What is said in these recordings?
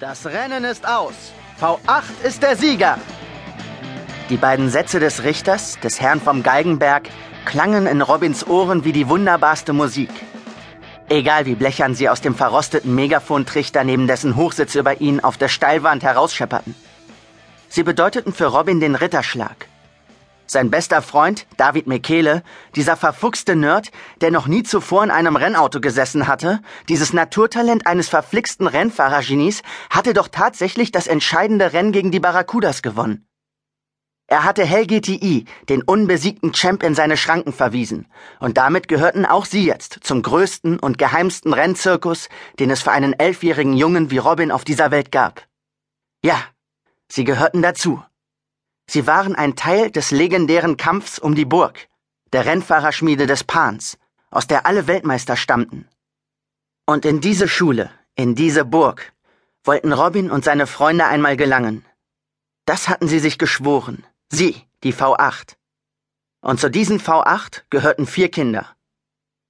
Das Rennen ist aus. V8 ist der Sieger. Die beiden Sätze des Richters, des Herrn vom Galgenberg, klangen in Robins Ohren wie die wunderbarste Musik. Egal wie blechern sie aus dem verrosteten Megafontrichter, neben dessen Hochsitz über ihn auf der Steilwand herausschepperten. Sie bedeuteten für Robin den Ritterschlag. Sein bester Freund, David Mekele, dieser verfuchste Nerd, der noch nie zuvor in einem Rennauto gesessen hatte, dieses Naturtalent eines verflixten Rennfahrergenies, hatte doch tatsächlich das entscheidende Rennen gegen die Barracudas gewonnen. Er hatte Hell GTI, den unbesiegten Champ, in seine Schranken verwiesen, und damit gehörten auch sie jetzt zum größten und geheimsten Rennzirkus, den es für einen elfjährigen Jungen wie Robin auf dieser Welt gab. Ja, sie gehörten dazu. Sie waren ein Teil des legendären Kampfs um die Burg, der Rennfahrerschmiede des Pans, aus der alle Weltmeister stammten. Und in diese Schule, in diese Burg, wollten Robin und seine Freunde einmal gelangen. Das hatten sie sich geschworen, sie, die V8. Und zu diesen V8 gehörten vier Kinder.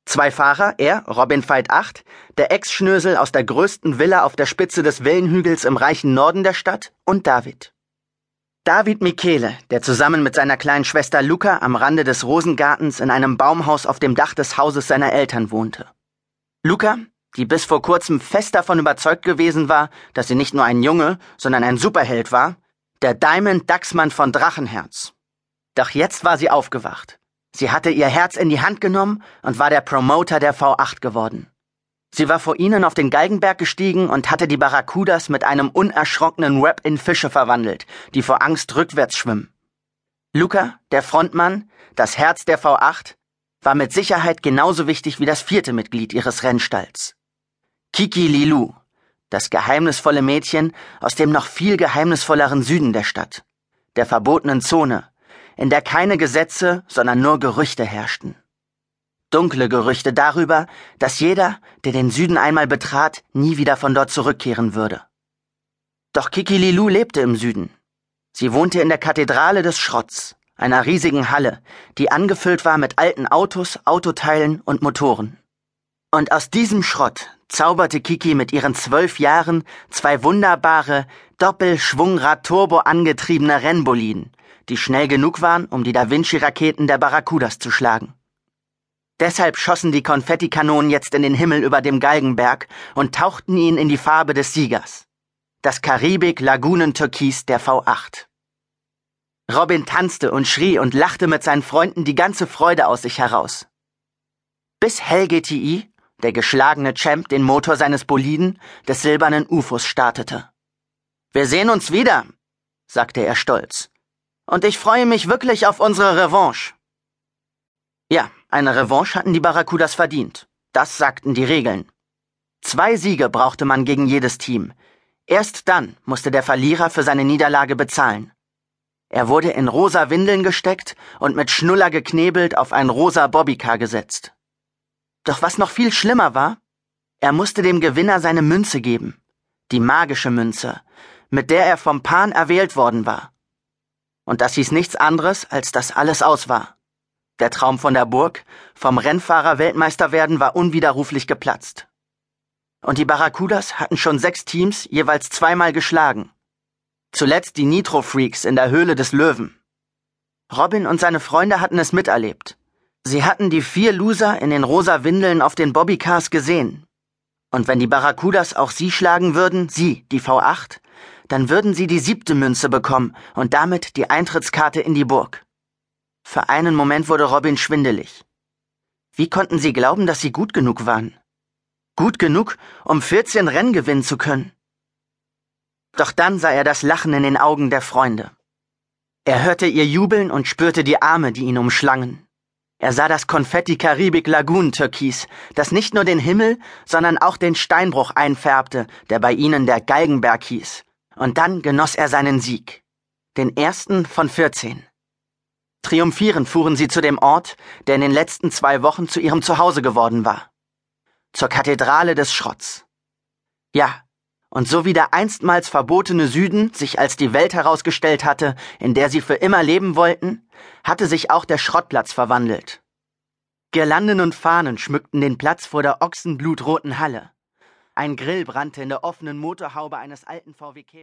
Zwei Fahrer, er, Robin Veit 8, der Ex-Schnösel aus der größten Villa auf der Spitze des Wellenhügels im reichen Norden der Stadt, und David. David Michele, der zusammen mit seiner kleinen Schwester Luca am Rande des Rosengartens in einem Baumhaus auf dem Dach des Hauses seiner Eltern wohnte. Luca, die bis vor kurzem fest davon überzeugt gewesen war, dass sie nicht nur ein Junge, sondern ein Superheld war, der Diamond Dachsmann von Drachenherz. Doch jetzt war sie aufgewacht. Sie hatte ihr Herz in die Hand genommen und war der Promoter der V8 geworden. Sie war vor ihnen auf den Galgenberg gestiegen und hatte die Barracudas mit einem unerschrockenen Rap in Fische verwandelt, die vor Angst rückwärts schwimmen. Luca, der Frontmann, das Herz der V8, war mit Sicherheit genauso wichtig wie das vierte Mitglied ihres Rennstalls. Kiki Lilu, das geheimnisvolle Mädchen aus dem noch viel geheimnisvolleren Süden der Stadt, der verbotenen Zone, in der keine Gesetze, sondern nur Gerüchte herrschten. Dunkle Gerüchte darüber, dass jeder, der den Süden einmal betrat, nie wieder von dort zurückkehren würde. Doch Kiki Lilu lebte im Süden. Sie wohnte in der Kathedrale des Schrotts, einer riesigen Halle, die angefüllt war mit alten Autos, Autoteilen und Motoren. Und aus diesem Schrott zauberte Kiki mit ihren zwölf Jahren zwei wunderbare, Doppelschwungrad-Turbo angetriebene Rennboliden, die schnell genug waren, um die Da Vinci-Raketen der Barracudas zu schlagen. Deshalb schossen die Konfettikanonen jetzt in den Himmel über dem Galgenberg und tauchten ihn in die Farbe des Siegers. Das Karibik-Lagunentürkis der V8. Robin tanzte und schrie und lachte mit seinen Freunden die ganze Freude aus sich heraus. Bis Hell GTI, der geschlagene Champ, den Motor seines Boliden, des silbernen UFOs startete. Wir sehen uns wieder, sagte er stolz. Und ich freue mich wirklich auf unsere Revanche. Ja, eine Revanche hatten die Barracudas verdient. Das sagten die Regeln. Zwei Siege brauchte man gegen jedes Team. Erst dann musste der Verlierer für seine Niederlage bezahlen. Er wurde in rosa Windeln gesteckt und mit Schnuller geknebelt auf ein rosa Bobbycar gesetzt. Doch was noch viel schlimmer war, er musste dem Gewinner seine Münze geben. Die magische Münze, mit der er vom Pan erwählt worden war. Und das hieß nichts anderes, als dass alles aus war. Der Traum von der Burg, vom Rennfahrer Weltmeister werden, war unwiderruflich geplatzt. Und die Barracudas hatten schon sechs Teams jeweils zweimal geschlagen. Zuletzt die Nitro Freaks in der Höhle des Löwen. Robin und seine Freunde hatten es miterlebt. Sie hatten die vier Loser in den rosa Windeln auf den Bobbycars gesehen. Und wenn die Barracudas auch sie schlagen würden, sie, die V8, dann würden sie die siebte Münze bekommen und damit die Eintrittskarte in die Burg. Für einen Moment wurde Robin schwindelig. Wie konnten sie glauben, dass sie gut genug waren? Gut genug, um 14 Rennen gewinnen zu können. Doch dann sah er das Lachen in den Augen der Freunde. Er hörte ihr jubeln und spürte die Arme, die ihn umschlangen. Er sah das Konfetti Karibik Lagoon Türkis, das nicht nur den Himmel, sondern auch den Steinbruch einfärbte, der bei ihnen der Galgenberg hieß. Und dann genoss er seinen Sieg. Den ersten von 14. Triumphierend fuhren sie zu dem Ort, der in den letzten zwei Wochen zu ihrem Zuhause geworden war. Zur Kathedrale des Schrotts. Ja, und so wie der einstmals verbotene Süden sich als die Welt herausgestellt hatte, in der sie für immer leben wollten, hatte sich auch der Schrottplatz verwandelt. Girlanden und Fahnen schmückten den Platz vor der ochsenblutroten Halle. Ein Grill brannte in der offenen Motorhaube eines alten VW Käfers.